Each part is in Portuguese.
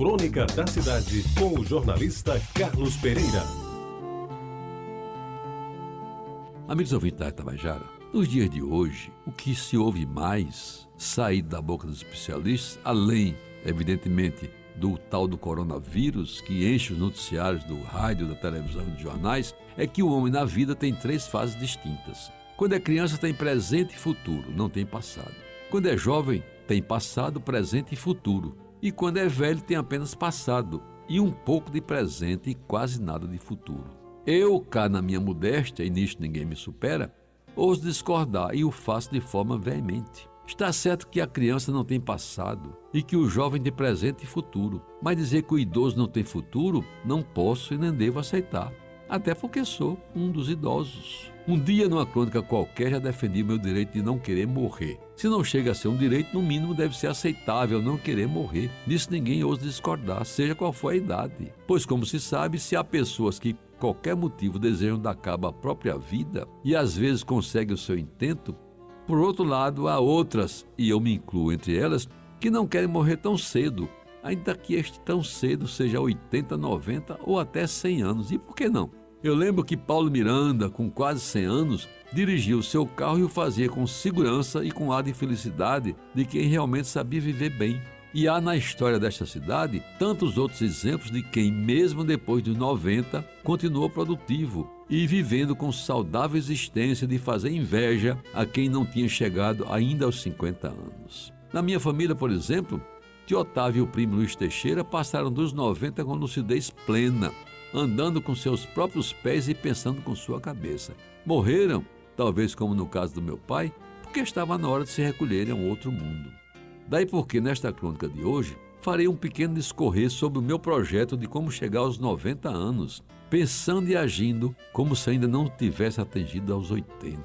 Crônica da Cidade, com o jornalista Carlos Pereira. Amigos ouvintes da Tabajara, nos dias de hoje, o que se ouve mais sair da boca dos especialistas, além, evidentemente, do tal do coronavírus que enche os noticiários do rádio, da televisão e dos jornais, é que o homem na vida tem três fases distintas. Quando é criança, tem presente e futuro, não tem passado. Quando é jovem, tem passado, presente e futuro. E quando é velho, tem apenas passado e um pouco de presente e quase nada de futuro. Eu, cá na minha modéstia, e nisto ninguém me supera, ouso discordar e o faço de forma veemente. Está certo que a criança não tem passado e que o jovem tem presente e futuro, mas dizer que o idoso não tem futuro, não posso e nem devo aceitar até porque sou um dos idosos. Um dia, numa crônica qualquer, já defendi meu direito de não querer morrer. Se não chega a ser um direito, no mínimo deve ser aceitável não querer morrer. Nisso ninguém ousa discordar, seja qual for a idade. Pois, como se sabe, se há pessoas que qualquer motivo desejam dar cabo à própria vida e às vezes conseguem o seu intento, por outro lado, há outras, e eu me incluo entre elas, que não querem morrer tão cedo, ainda que este tão cedo seja 80, 90 ou até 100 anos. E por que não? Eu lembro que Paulo Miranda, com quase 100 anos, dirigia o seu carro e o fazia com segurança e com ar de felicidade de quem realmente sabia viver bem. E há na história desta cidade tantos outros exemplos de quem, mesmo depois dos 90, continuou produtivo e vivendo com saudável existência de fazer inveja a quem não tinha chegado ainda aos 50 anos. Na minha família, por exemplo, Tio Otávio e o primo Luiz Teixeira passaram dos 90 com lucidez plena andando com seus próprios pés e pensando com sua cabeça. Morreram, talvez como no caso do meu pai, porque estava na hora de se recolherem a um outro mundo. Daí porque nesta crônica de hoje farei um pequeno discorrer sobre o meu projeto de como chegar aos 90 anos, pensando e agindo como se ainda não tivesse atingido aos 80.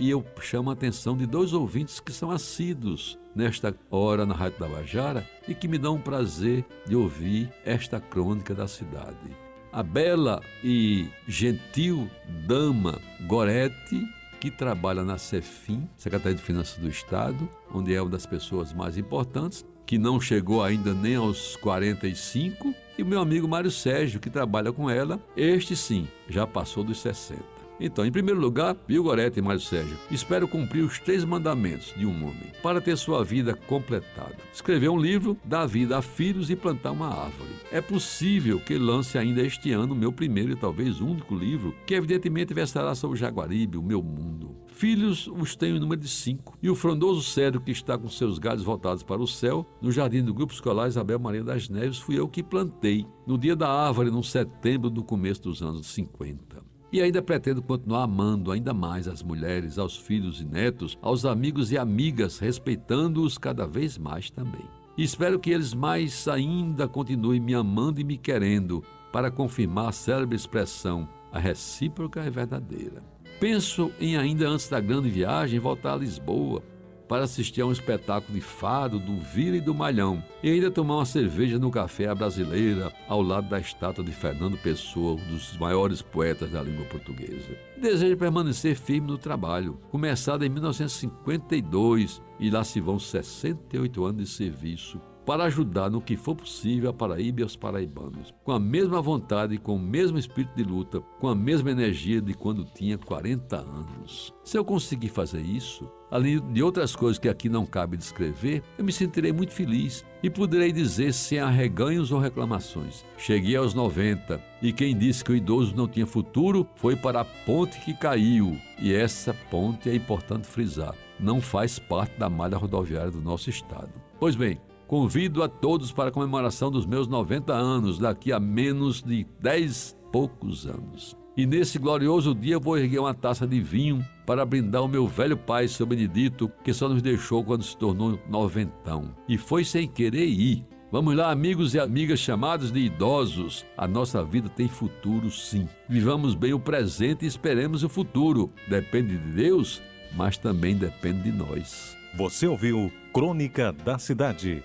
E eu chamo a atenção de dois ouvintes que são assíduos nesta hora na Rádio da Bajara e que me dão o prazer de ouvir esta crônica da cidade a bela e gentil dama Gorete, que trabalha na Cefim, Secretaria de Finanças do Estado, onde é uma das pessoas mais importantes, que não chegou ainda nem aos 45, e o meu amigo Mário Sérgio, que trabalha com ela, este sim, já passou dos 60. Então, em primeiro lugar, viu Gorete e Mário Sérgio, espero cumprir os três mandamentos de um homem para ter sua vida completada. Escrever um livro, dar vida a filhos e plantar uma árvore. É possível que lance ainda este ano o meu primeiro e talvez único livro, que evidentemente versará sobre Jaguaribe, o meu mundo. Filhos os tenho em número de cinco, e o frondoso cedro que está com seus galhos voltados para o céu, no jardim do Grupo Escolar Isabel Maria das Neves, fui eu que plantei, no dia da árvore, no setembro do começo dos anos 50. E ainda pretendo continuar amando ainda mais as mulheres, aos filhos e netos, aos amigos e amigas, respeitando-os cada vez mais também. E espero que eles mais ainda continuem me amando e me querendo, para confirmar a célebre expressão: a recíproca é verdadeira. Penso em ainda antes da grande viagem voltar a Lisboa, para assistir a um espetáculo de fado do Vira e do Malhão e ainda tomar uma cerveja no café à brasileira ao lado da estátua de Fernando Pessoa, um dos maiores poetas da língua portuguesa. Desejo permanecer firme no trabalho, começado em 1952 e lá se vão 68 anos de serviço para ajudar no que for possível a Paraíba e aos paraibanos, com a mesma vontade, com o mesmo espírito de luta, com a mesma energia de quando tinha 40 anos. Se eu conseguir fazer isso, além de outras coisas que aqui não cabe descrever, eu me sentirei muito feliz e poderei dizer sem arreganhos ou reclamações. Cheguei aos 90 e quem disse que o idoso não tinha futuro foi para a ponte que caiu. E essa ponte é importante frisar, não faz parte da malha rodoviária do nosso estado. Pois bem, Convido a todos para a comemoração dos meus 90 anos, daqui a menos de 10 poucos anos. E nesse glorioso dia vou erguer uma taça de vinho para brindar o meu velho pai, seu Benedito, que só nos deixou quando se tornou noventão. E foi sem querer ir. Vamos lá, amigos e amigas chamados de idosos. A nossa vida tem futuro, sim. Vivamos bem o presente e esperemos o futuro. Depende de Deus, mas também depende de nós. Você ouviu Crônica da Cidade